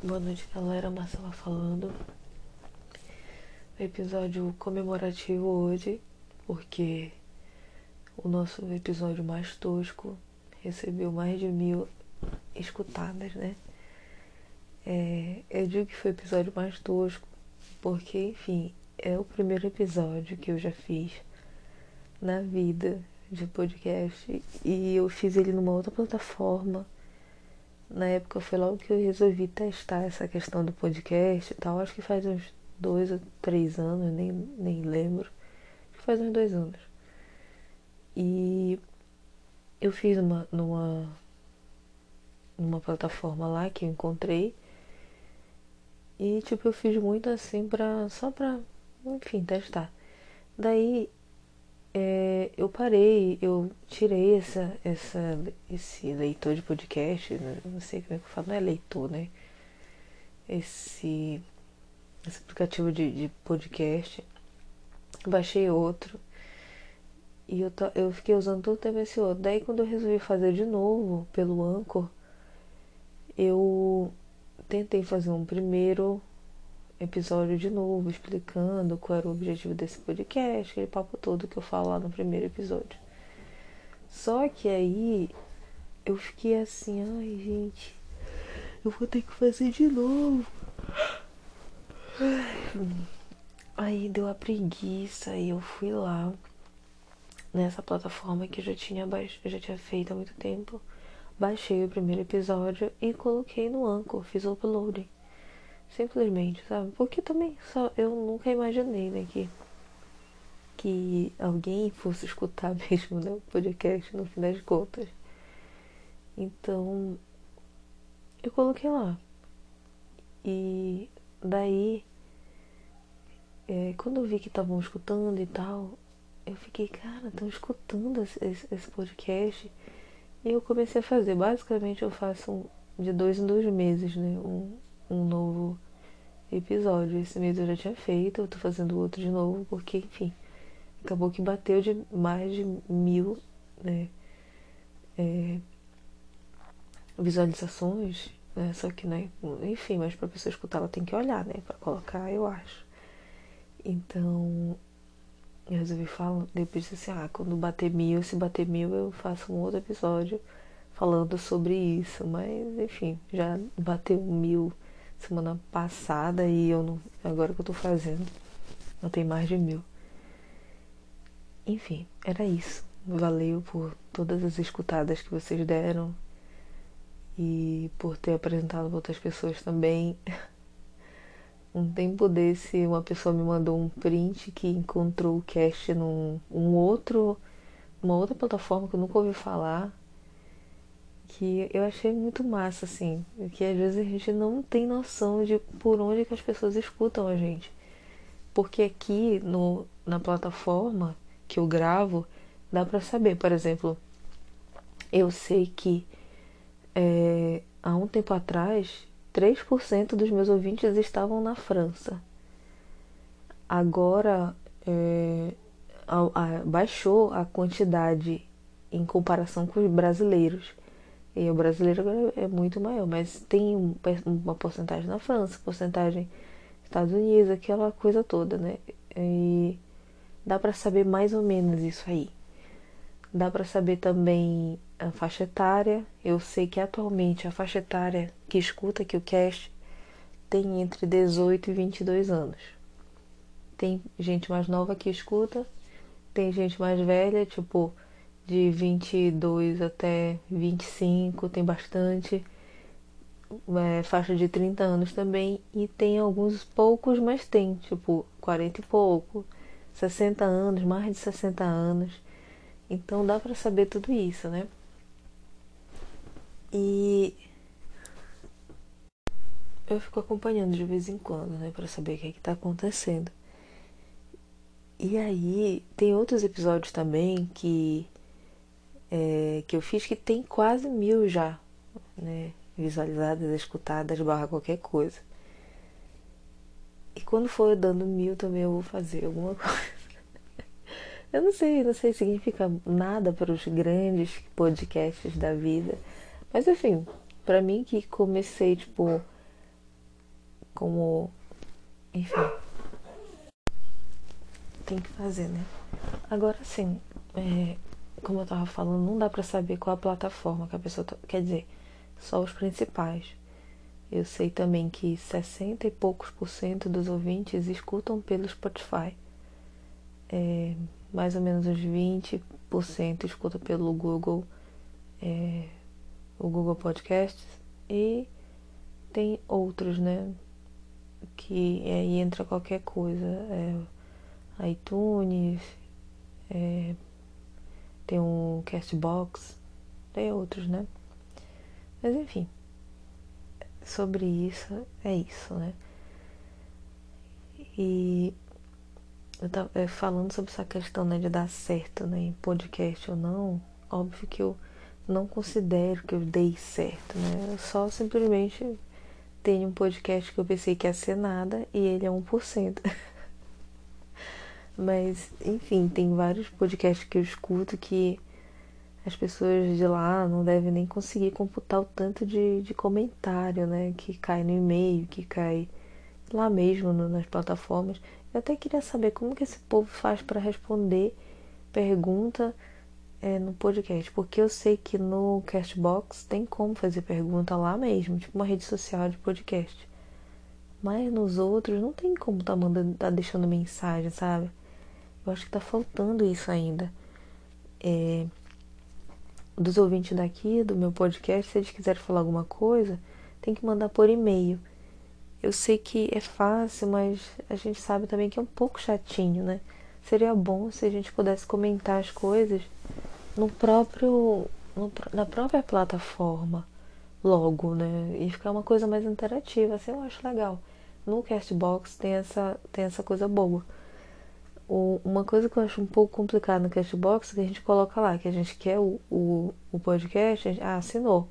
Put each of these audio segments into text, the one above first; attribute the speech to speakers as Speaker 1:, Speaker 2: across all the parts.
Speaker 1: Boa noite, galera. Marcela falando. Episódio comemorativo hoje, porque o nosso episódio mais tosco recebeu mais de mil escutadas, né? É, eu digo que foi o episódio mais tosco, porque, enfim, é o primeiro episódio que eu já fiz na vida de podcast e eu fiz ele numa outra plataforma na época foi logo que eu resolvi testar essa questão do podcast e tal. Acho que faz uns dois ou três anos, nem, nem lembro. Acho que faz uns dois anos. E eu fiz uma, numa, numa plataforma lá que eu encontrei. E tipo, eu fiz muito assim pra. só pra, enfim, testar. Daí é, eu parei, eu tirei essa, essa, esse leitor de podcast, né? não sei como é que eu falo, não é leitor, né? Esse, esse aplicativo de, de podcast, baixei outro e eu, eu fiquei usando todo o tempo esse outro. Daí quando eu resolvi fazer de novo pelo Anchor, eu tentei fazer um primeiro episódio de novo, explicando qual era o objetivo desse podcast, aquele papo todo que eu falo lá no primeiro episódio. Só que aí eu fiquei assim, ai gente, eu vou ter que fazer de novo. Aí deu a preguiça e eu fui lá nessa plataforma que eu já tinha já tinha feito há muito tempo. Baixei o primeiro episódio e coloquei no Anchor, fiz o uploading. Simplesmente, sabe? Porque também só eu nunca imaginei, né, que, que alguém fosse escutar mesmo né, o podcast no fim das contas. Então eu coloquei lá. E daí é, quando eu vi que estavam escutando e tal, eu fiquei, cara, estão escutando esse, esse, podcast. E eu comecei a fazer. Basicamente eu faço um, de dois em dois meses, né? Um, um novo episódio. Esse mês eu já tinha feito, eu tô fazendo outro de novo, porque, enfim, acabou que bateu de mais de mil né, é, visualizações, né? Só que, né, enfim, mas pra pessoa escutar ela tem que olhar, né? Pra colocar, eu acho. Então, eu resolvi falar, depois disse assim, ah, quando bater mil, se bater mil, eu faço um outro episódio falando sobre isso. Mas, enfim, já bateu mil semana passada e eu não. Agora que eu tô fazendo, não tem mais de mil. Enfim, era isso. Valeu por todas as escutadas que vocês deram e por ter apresentado outras pessoas também. Um tempo desse, uma pessoa me mandou um print que encontrou o cast num um outro, uma outra plataforma que eu nunca ouvi falar que eu achei muito massa, assim, que às vezes a gente não tem noção de por onde que as pessoas escutam a gente. Porque aqui no, na plataforma que eu gravo, dá pra saber, por exemplo, eu sei que é, há um tempo atrás, 3% dos meus ouvintes estavam na França. Agora é, a, a, baixou a quantidade em comparação com os brasileiros. E o brasileiro agora é muito maior, mas tem uma porcentagem na França, porcentagem Estados Unidos, aquela coisa toda, né? E dá para saber mais ou menos isso aí. Dá para saber também a faixa etária. Eu sei que atualmente a faixa etária que escuta aqui o cast tem entre 18 e 22 anos. Tem gente mais nova que escuta, tem gente mais velha, tipo de 22 até 25, tem bastante. É, faixa de 30 anos também. E tem alguns poucos, mas tem, tipo 40 e pouco, 60 anos, mais de 60 anos. Então dá para saber tudo isso, né? E eu fico acompanhando de vez em quando, né, para saber o que é que tá acontecendo. E aí tem outros episódios também que é, que eu fiz que tem quase mil já, né? Visualizadas, escutadas, barra qualquer coisa. E quando for dando mil também eu vou fazer alguma coisa. Eu não sei, não sei, significa nada para os grandes podcasts da vida. Mas enfim, para mim que comecei, tipo, como. Enfim. Tem que fazer, né? Agora sim, é, como eu tava falando, não dá pra saber qual a plataforma que a pessoa. Tá, quer dizer, só os principais. Eu sei também que 60 e poucos por cento dos ouvintes escutam pelo Spotify. É, mais ou menos uns 20% escuta pelo Google, é, o Google Podcasts. E tem outros, né? Que aí entra qualquer coisa. É, iTunes, é, tem um Castbox, tem outros, né? Mas enfim, sobre isso, é isso, né? E eu tava é, falando sobre essa questão né, de dar certo né, em podcast ou não, óbvio que eu não considero que eu dei certo, né? Eu só simplesmente tenho um podcast que eu pensei que ia ser nada e ele é 1%. Mas, enfim, tem vários podcasts que eu escuto que as pessoas de lá não devem nem conseguir computar o tanto de, de comentário, né? Que cai no e-mail, que cai lá mesmo no, nas plataformas. Eu até queria saber como que esse povo faz para responder pergunta é, no podcast, porque eu sei que no Castbox tem como fazer pergunta lá mesmo, tipo uma rede social de podcast. Mas nos outros não tem como tá mandando, tá deixando mensagem, sabe? Eu acho que tá faltando isso ainda. É, dos ouvintes daqui, do meu podcast, se eles quiserem falar alguma coisa, tem que mandar por e-mail. Eu sei que é fácil, mas a gente sabe também que é um pouco chatinho, né? Seria bom se a gente pudesse comentar as coisas no próprio no, na própria plataforma logo, né? E ficar uma coisa mais interativa, assim eu acho legal. No Castbox tem essa tem essa coisa boa. Uma coisa que eu acho um pouco complicada no Castbox é que a gente coloca lá que a gente quer o, o, o podcast, gente, ah, assinou.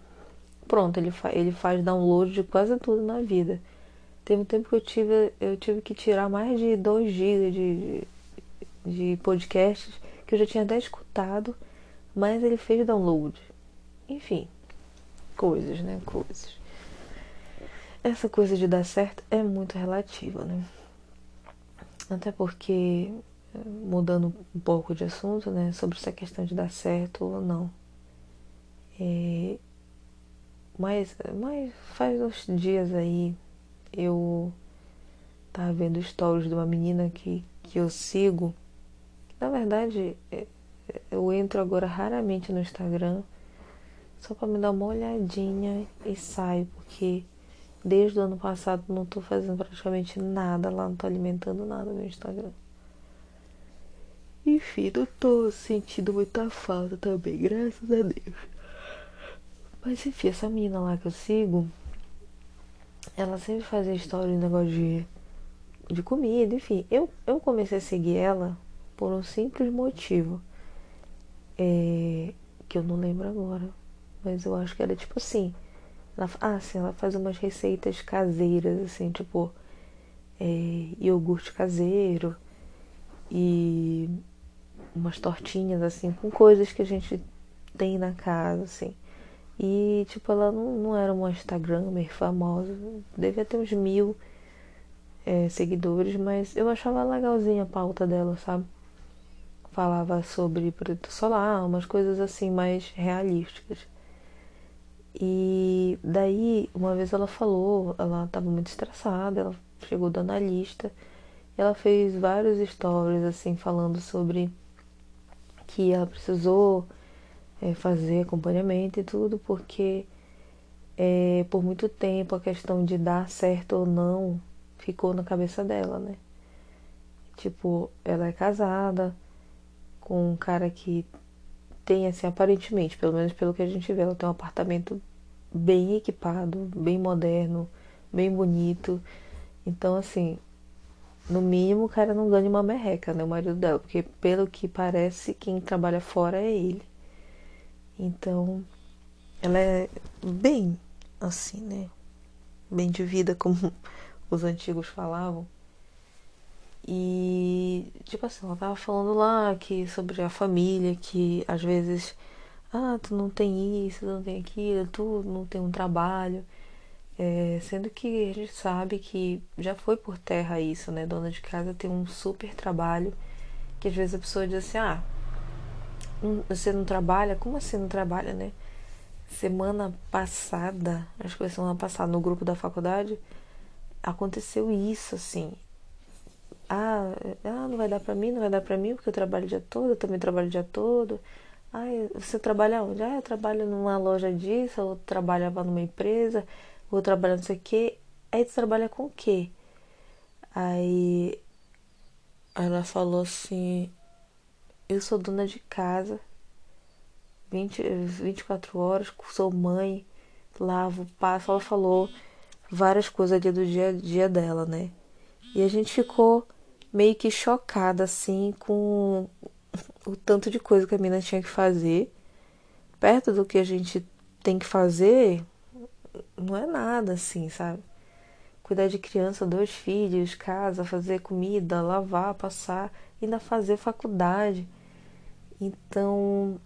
Speaker 1: Pronto, ele, fa, ele faz download de quase tudo na vida. Teve um tempo que eu tive, eu tive que tirar mais de 2 GB de, de podcasts que eu já tinha até escutado, mas ele fez download. Enfim, coisas, né? Coisas. Essa coisa de dar certo é muito relativa, né? Até porque, mudando um pouco de assunto, né, sobre essa questão de dar certo ou não. É, mas, mas faz uns dias aí eu tava vendo stories de uma menina que, que eu sigo. Na verdade, é, eu entro agora raramente no Instagram só para me dar uma olhadinha e saio, porque Desde o ano passado não tô fazendo praticamente nada lá, não tô alimentando nada no Instagram. Enfim, não tô sentindo muita falta também, graças a Deus. Mas enfim, essa menina lá que eu sigo, ela sempre fazia história de negócio de, de comida, enfim. Eu, eu comecei a seguir ela por um simples motivo. É, que eu não lembro agora. Mas eu acho que era tipo assim. Ela, ah, sim, ela faz umas receitas caseiras, assim, tipo é, iogurte caseiro e umas tortinhas, assim, com coisas que a gente tem na casa, assim. E, tipo, ela não, não era uma Instagramer famosa, devia ter uns mil é, seguidores, mas eu achava legalzinha a pauta dela, sabe? Falava sobre produto solar, umas coisas assim mais realísticas. E daí, uma vez ela falou, ela estava muito estressada, ela chegou do analista, ela fez vários stories assim falando sobre que ela precisou é, fazer acompanhamento e tudo, porque é, por muito tempo a questão de dar certo ou não ficou na cabeça dela, né? Tipo, ela é casada com um cara que tem, assim, aparentemente, pelo menos pelo que a gente vê, ela tem um apartamento bem equipado, bem moderno, bem bonito. Então, assim, no mínimo o cara não ganha uma merreca, né? O marido dela, porque pelo que parece, quem trabalha fora é ele. Então, ela é bem assim, né? Bem de vida, como os antigos falavam. E, tipo assim, ela tava falando lá que sobre a família, que às vezes, ah, tu não tem isso, tu não tem aquilo, tu não tem um trabalho. É, sendo que a gente sabe que já foi por terra isso, né? Dona de casa tem um super trabalho que às vezes a pessoa diz assim, ah, você não trabalha? Como assim não trabalha, né? Semana passada, acho que foi semana passada, no grupo da faculdade, aconteceu isso, assim. Ah, ah não vai dar pra mim, não vai dar pra mim, porque eu trabalho o dia todo, eu também trabalho o dia todo. Ah, você trabalha onde? Ah, eu trabalho numa loja disso, ou trabalhava numa empresa, ou trabalho não sei o quê. Aí você trabalha com o quê? Aí ela falou assim, eu sou dona de casa, 20, 24 horas, sou mãe, lavo, passo. Ela falou várias coisas ali do dia a dia dela, né? E a gente ficou meio que chocada, assim, com o tanto de coisa que a mina tinha que fazer. Perto do que a gente tem que fazer, não é nada assim, sabe? Cuidar de criança, dois filhos, casa, fazer comida, lavar, passar, ainda fazer faculdade. Então,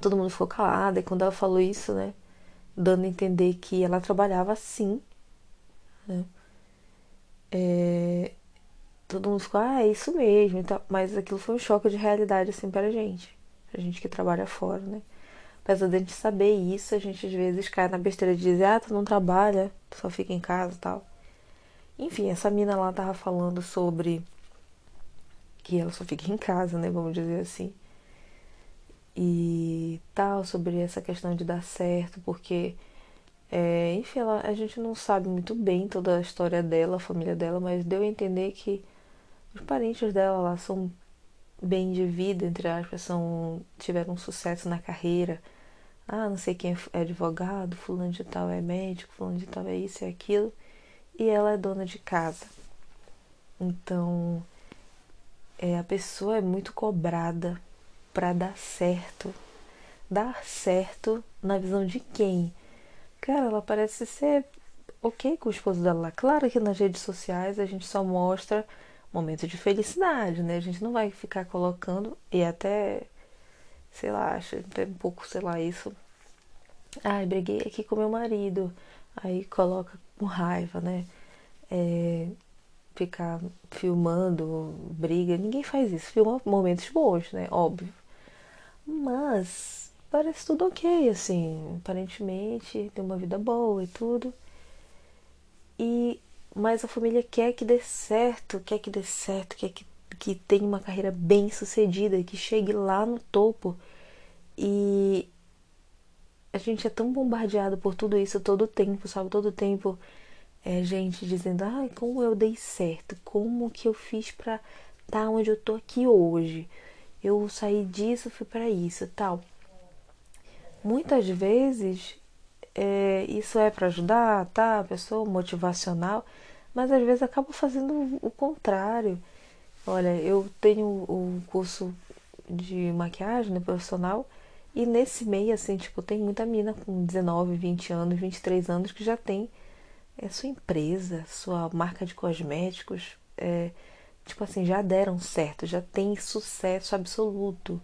Speaker 1: todo mundo ficou calado. E quando ela falou isso, né? Dando a entender que ela trabalhava assim, né? É, todo mundo ficou, ah, é isso mesmo. Então, mas aquilo foi um choque de realidade, assim, pra gente. Pra gente que trabalha fora, né? Apesar de a gente saber isso, a gente às vezes cai na besteira de dizer, ah, tu não trabalha, tu só fica em casa e tal. Enfim, essa mina lá tava falando sobre que ela só fica em casa, né? Vamos dizer assim e tal, sobre essa questão de dar certo, porque, é, enfim, ela, a gente não sabe muito bem toda a história dela, a família dela, mas deu a entender que os parentes dela lá são bem de vida, entre aspas, são, tiveram sucesso na carreira. Ah, não sei quem é advogado, fulano de tal é médico, fulano de tal é isso e aquilo. E ela é dona de casa. Então, é, a pessoa é muito cobrada para dar certo. Dar certo na visão de quem? Cara, ela parece ser ok com o esposo dela. Claro que nas redes sociais a gente só mostra momentos de felicidade, né? A gente não vai ficar colocando e até, sei lá, acho até um pouco, sei lá, isso. Ai, briguei aqui com meu marido. Aí coloca com raiva, né? É, ficar filmando briga. Ninguém faz isso. Filma momentos bons, né? Óbvio. Mas parece tudo ok, assim. Aparentemente tem uma vida boa e tudo. E mas a família quer que dê certo, quer que dê certo, quer que, que tenha uma carreira bem sucedida, que chegue lá no topo. E a gente é tão bombardeado por tudo isso todo tempo, sabe? Todo tempo é gente dizendo, ai, como eu dei certo, como que eu fiz pra estar tá onde eu tô aqui hoje eu saí disso, fui para isso, tal. Muitas vezes é, isso é para ajudar, tá? A pessoa motivacional, mas às vezes acaba fazendo o contrário. Olha, eu tenho o curso de maquiagem né, profissional e nesse meio, assim, tipo, tem muita mina com 19, 20 anos, 23 anos que já tem é, sua empresa, sua marca de cosméticos, é, tipo assim, já deram certo, já tem sucesso absoluto.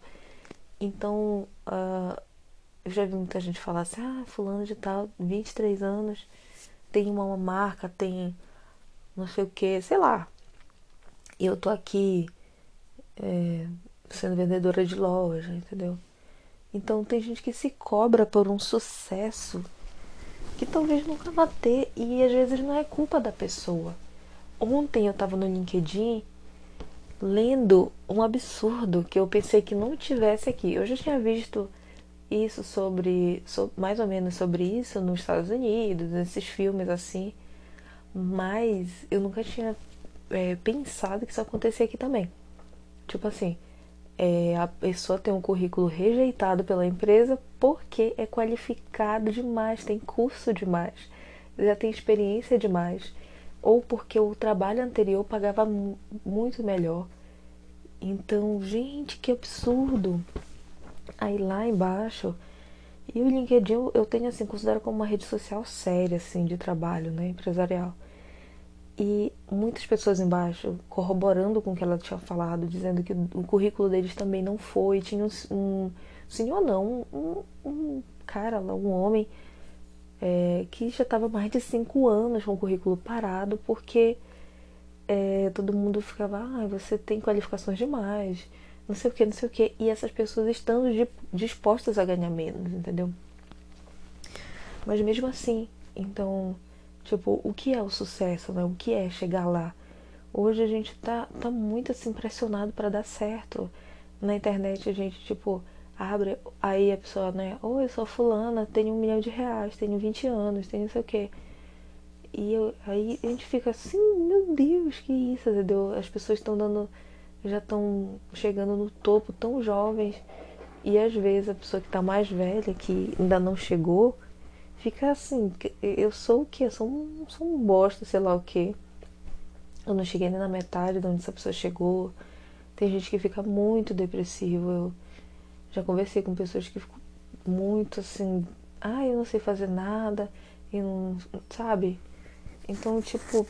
Speaker 1: Então, uh, eu já vi muita gente falar assim, ah, fulano de tal, 23 anos, tem uma marca, tem não sei o que, sei lá. E eu tô aqui é, sendo vendedora de loja, entendeu? Então tem gente que se cobra por um sucesso que talvez nunca vá ter e às vezes não é culpa da pessoa. Ontem eu tava no LinkedIn lendo um absurdo que eu pensei que não tivesse aqui. Eu já tinha visto isso sobre, sobre mais ou menos sobre isso nos Estados Unidos, nesses filmes assim, mas eu nunca tinha é, pensado que isso acontecia aqui também. Tipo assim, é, a pessoa tem um currículo rejeitado pela empresa porque é qualificado demais, tem curso demais, já tem experiência demais ou porque o trabalho anterior pagava muito melhor. Então, gente, que absurdo. Aí lá embaixo, e o LinkedIn eu tenho assim, considero como uma rede social séria assim de trabalho, né, empresarial. E muitas pessoas embaixo corroborando com o que ela tinha falado, dizendo que o currículo deles também não foi, tinha um, um senhor não, um, um cara lá, um homem é, que já estava mais de cinco anos com o currículo parado, porque é, todo mundo ficava, ah, você tem qualificações demais, não sei o que, não sei o que, e essas pessoas estão dispostas a ganhar menos, entendeu? Mas mesmo assim, então, tipo, o que é o sucesso, né? O que é chegar lá? Hoje a gente tá, tá muito assim pressionado para dar certo. Na internet a gente, tipo, abre, aí a pessoa, né? Oi, eu sou fulana, tenho um milhão de reais, tenho 20 anos, tenho não sei o quê. E eu, aí a gente fica assim, meu Deus, que isso, entendeu? As pessoas estão dando, já estão chegando no topo tão jovens. E às vezes a pessoa que está mais velha, que ainda não chegou, fica assim, eu sou o quê? Eu sou um, sou um bosta, sei lá o quê. Eu não cheguei nem na metade de onde essa pessoa chegou. Tem gente que fica muito depressivo. Eu já conversei com pessoas que ficam muito assim, ah, eu não sei fazer nada, e não, sabe? Então, tipo,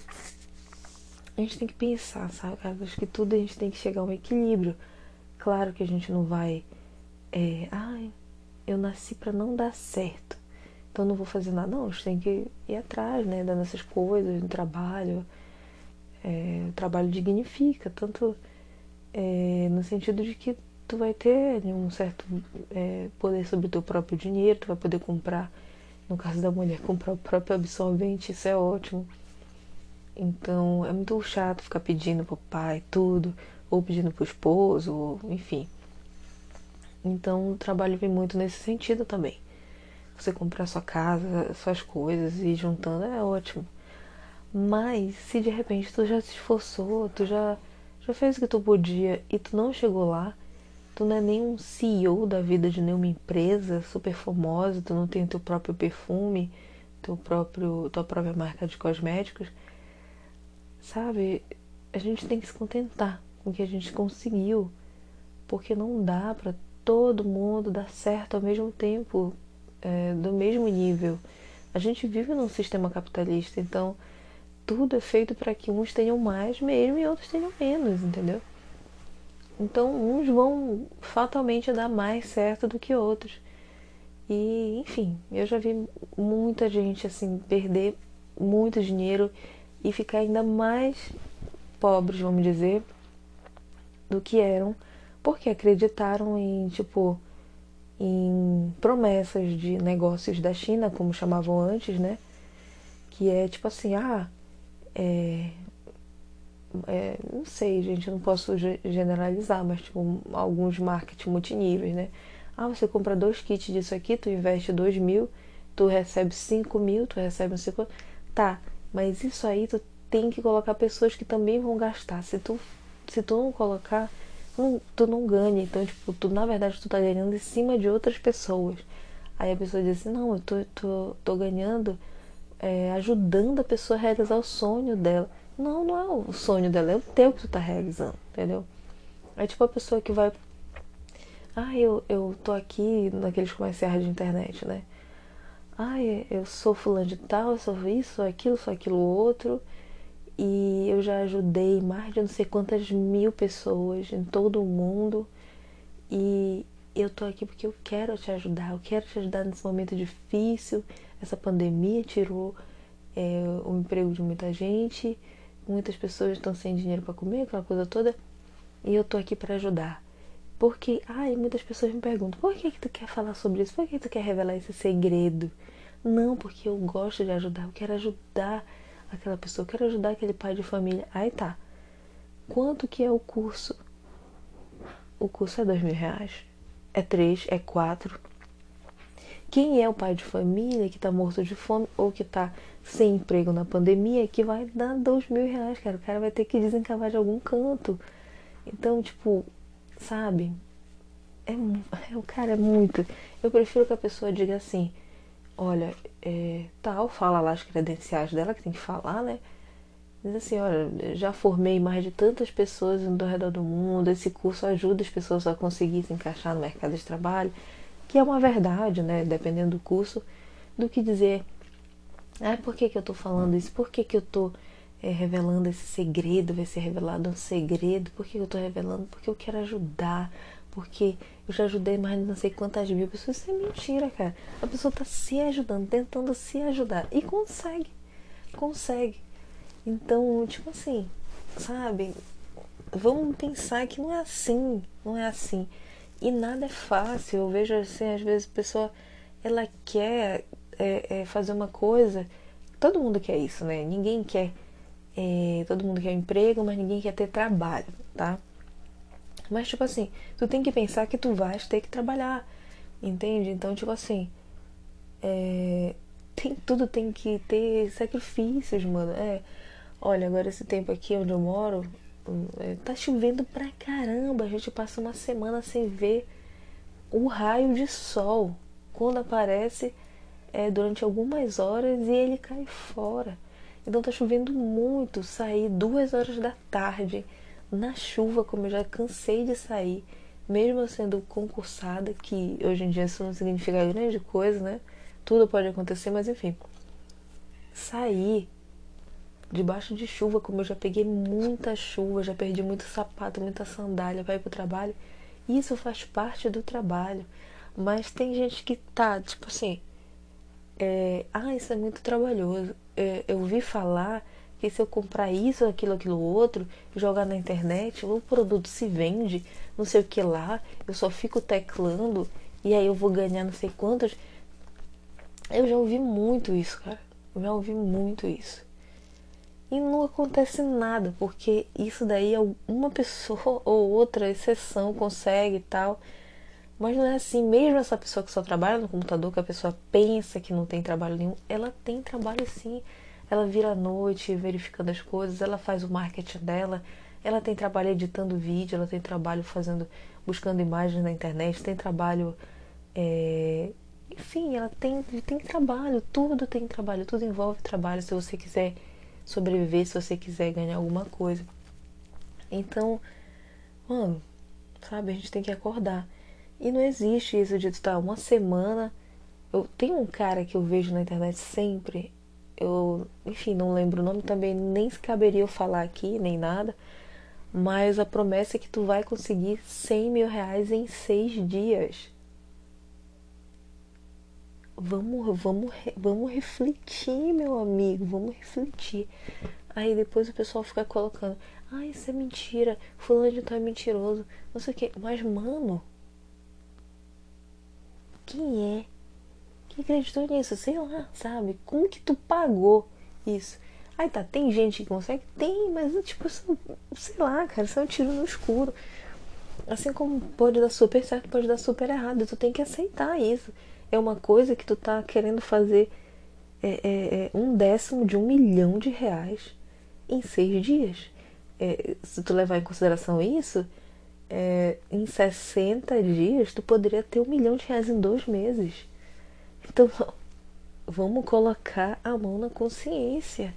Speaker 1: a gente tem que pensar, sabe? Acho que tudo a gente tem que chegar a um equilíbrio. Claro que a gente não vai, é, ai, eu nasci para não dar certo, então não vou fazer nada. Não, a gente tem que ir atrás, né, das nossas coisas, no trabalho. É, o trabalho dignifica, tanto é, no sentido de que tu vai ter um certo é, poder sobre o teu próprio dinheiro, tu vai poder comprar no caso da mulher, comprar o próprio absorvente, isso é ótimo. Então é muito chato ficar pedindo pro pai tudo, ou pedindo pro esposo, ou, enfim. Então o trabalho vem muito nesse sentido também. Você comprar sua casa, suas coisas e ir juntando é ótimo. Mas se de repente tu já se esforçou, tu já, já fez o que tu podia e tu não chegou lá, Tu não é nem um CEO da vida de nenhuma empresa super famosa, tu não tem teu próprio perfume, teu próprio, tua própria marca de cosméticos. Sabe? A gente tem que se contentar com o que a gente conseguiu, porque não dá para todo mundo dar certo ao mesmo tempo, é, do mesmo nível. A gente vive num sistema capitalista, então tudo é feito para que uns tenham mais mesmo e outros tenham menos, entendeu? Então, uns vão fatalmente dar mais certo do que outros. E, enfim, eu já vi muita gente assim perder muito dinheiro e ficar ainda mais pobres, vamos dizer, do que eram, porque acreditaram em, tipo, em promessas de negócios da China, como chamavam antes, né? Que é tipo assim, ah, é, é, não sei, gente, eu não posso generalizar, mas tipo, alguns marketing multiníveis, né? Ah, você compra dois kits disso aqui, tu investe dois mil, tu recebe cinco mil, tu recebe cinco. Tá, mas isso aí tu tem que colocar pessoas que também vão gastar. Se tu, se tu não colocar, não, tu não ganha. Então, tipo, tu na verdade tu tá ganhando em cima de outras pessoas. Aí a pessoa diz assim, não, eu tô, tô, tô ganhando, é, ajudando a pessoa a realizar o sonho dela. Não, não é o sonho dela, é o teu que tu tá realizando, entendeu? É tipo a pessoa que vai. Ah, eu, eu tô aqui naqueles comerciais de internet, né? Ah, eu sou fulano de tal, eu sou isso, sou aquilo, sou aquilo outro. E eu já ajudei mais de não sei quantas mil pessoas em todo o mundo. E eu tô aqui porque eu quero te ajudar, eu quero te ajudar nesse momento difícil. Essa pandemia tirou é, o emprego de muita gente muitas pessoas estão sem dinheiro para comer, aquela coisa toda, e eu tô aqui para ajudar. Porque, ai, muitas pessoas me perguntam: por que, que tu quer falar sobre isso? Por que, que tu quer revelar esse segredo? Não, porque eu gosto de ajudar, eu quero ajudar aquela pessoa, eu quero ajudar aquele pai de família. Aí tá. Quanto que é o curso? O curso é dois mil reais. É três, é quatro. Quem é o pai de família que está morto de fome ou que está sem emprego na pandemia que vai dar dois mil reais, cara? O cara vai ter que desencavar de algum canto. Então, tipo, sabe? É, é o cara é muito. Eu prefiro que a pessoa diga assim: olha, é, tal, fala lá as credenciais dela, que tem que falar, né? Diz assim: olha, já formei mais de tantas pessoas ao redor do mundo, esse curso ajuda as pessoas a conseguir se encaixar no mercado de trabalho que é uma verdade, né, dependendo do curso, do que dizer, ah, por que, que eu estou falando isso? Por que, que eu estou é, revelando esse segredo? Vai ser revelado um segredo? Por que eu estou revelando? Porque eu quero ajudar, porque eu já ajudei mais de não sei quantas mil pessoas. Isso é mentira, cara. A pessoa tá se ajudando, tentando se ajudar. E consegue. Consegue. Então, tipo assim, sabe? Vamos pensar que não é assim. Não é assim. E nada é fácil. Eu vejo assim, às vezes a pessoa ela quer é, é, fazer uma coisa. Todo mundo quer isso, né? Ninguém quer. É, todo mundo quer emprego, mas ninguém quer ter trabalho, tá? Mas, tipo assim, tu tem que pensar que tu vais ter que trabalhar, entende? Então, tipo assim, é, tem, tudo tem que ter sacrifícios, mano. É, olha, agora esse tempo aqui onde eu moro, é, tá chovendo pra caramba. A gente passa uma semana sem ver o raio de sol. Quando aparece, é durante algumas horas e ele cai fora. Então tá chovendo muito. Sair duas horas da tarde na chuva, como eu já cansei de sair, mesmo sendo concursada, que hoje em dia isso não significa grande coisa, né? Tudo pode acontecer, mas enfim. Sair debaixo de chuva, como eu já peguei muita chuva, já perdi muito sapato, muita sandália para ir pro trabalho. Isso faz parte do trabalho. Mas tem gente que tá, tipo assim, é, ah, isso é muito trabalhoso. É, eu ouvi falar que se eu comprar isso, aquilo, aquilo outro, jogar na internet, o produto se vende, não sei o que lá, eu só fico teclando e aí eu vou ganhar não sei quantas. Eu já ouvi muito isso, cara. Eu já ouvi muito isso. E não acontece nada, porque isso daí uma pessoa ou outra exceção consegue e tal. Mas não é assim, mesmo essa pessoa que só trabalha no computador, que a pessoa pensa que não tem trabalho nenhum, ela tem trabalho sim ela vira à noite verificando as coisas, ela faz o marketing dela, ela tem trabalho editando vídeo, ela tem trabalho fazendo, buscando imagens na internet, tem trabalho, é, enfim, ela tem, tem trabalho, tudo tem trabalho, tudo envolve trabalho se você quiser sobreviver, se você quiser ganhar alguma coisa. Então, mano, sabe, a gente tem que acordar. E não existe isso de estar uma semana. Eu tenho um cara que eu vejo na internet sempre, eu, enfim, não lembro o nome também, nem se caberia eu falar aqui, nem nada. Mas a promessa é que tu vai conseguir 100 mil reais em seis dias. Vamos, vamos, vamos refletir, meu amigo, vamos refletir. Aí depois o pessoal fica colocando, ah, isso é mentira, fulano de tal é mentiroso, não sei o que. Mas, mano, quem é que acreditou nisso? Sei lá, sabe? Como que tu pagou isso? Aí tá, tem gente que consegue? Tem, mas tipo, sei lá, cara, isso é um tiro no escuro. Assim como pode dar super certo, pode dar super errado. Tu tem que aceitar isso. É uma coisa que tu tá querendo fazer é, é, é um décimo de um milhão de reais em seis dias. É, se tu levar em consideração isso, é, em 60 dias tu poderia ter um milhão de reais em dois meses. Então, vamos colocar a mão na consciência.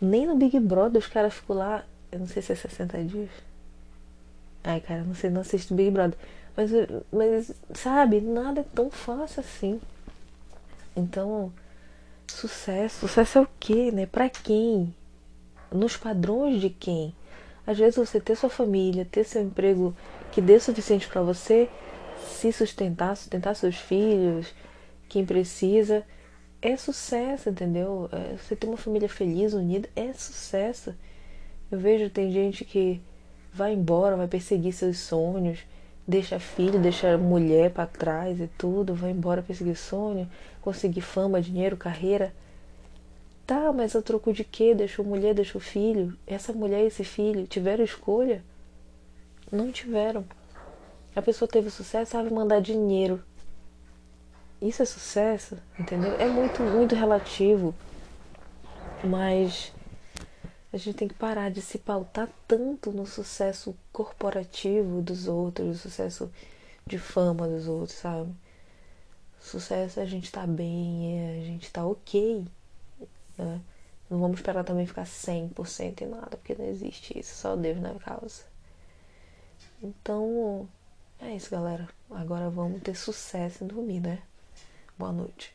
Speaker 1: Nem no Big Brother os caras ficam lá, eu não sei se é 60 dias. Ai, cara, não sei, não assisto Big Brother. Mas, mas, sabe, nada é tão fácil assim. Então, sucesso. Sucesso é o quê, né? Pra quem? Nos padrões de quem? Às vezes você ter sua família, ter seu emprego que dê suficiente para você se sustentar, sustentar seus filhos, quem precisa, é sucesso, entendeu? É, você ter uma família feliz, unida, é sucesso. Eu vejo tem gente que vai embora, vai perseguir seus sonhos, deixa filho, deixa mulher para trás e tudo, vai embora perseguir sonho, conseguir fama, dinheiro, carreira. Tá, mas a troco de quê? Deixou mulher, deixou filho. Essa mulher e esse filho tiveram escolha? Não tiveram. A pessoa teve sucesso, sabe mandar dinheiro. Isso é sucesso, entendeu? É muito, muito relativo. Mas a gente tem que parar de se pautar tanto no sucesso corporativo dos outros, no sucesso de fama dos outros, sabe? Sucesso é a gente tá bem, é a gente tá ok. Né? Não vamos esperar também ficar 100% em nada, porque não existe isso, só Deus na causa. Então, é isso, galera. Agora vamos ter sucesso em dormir, né? Boa noite.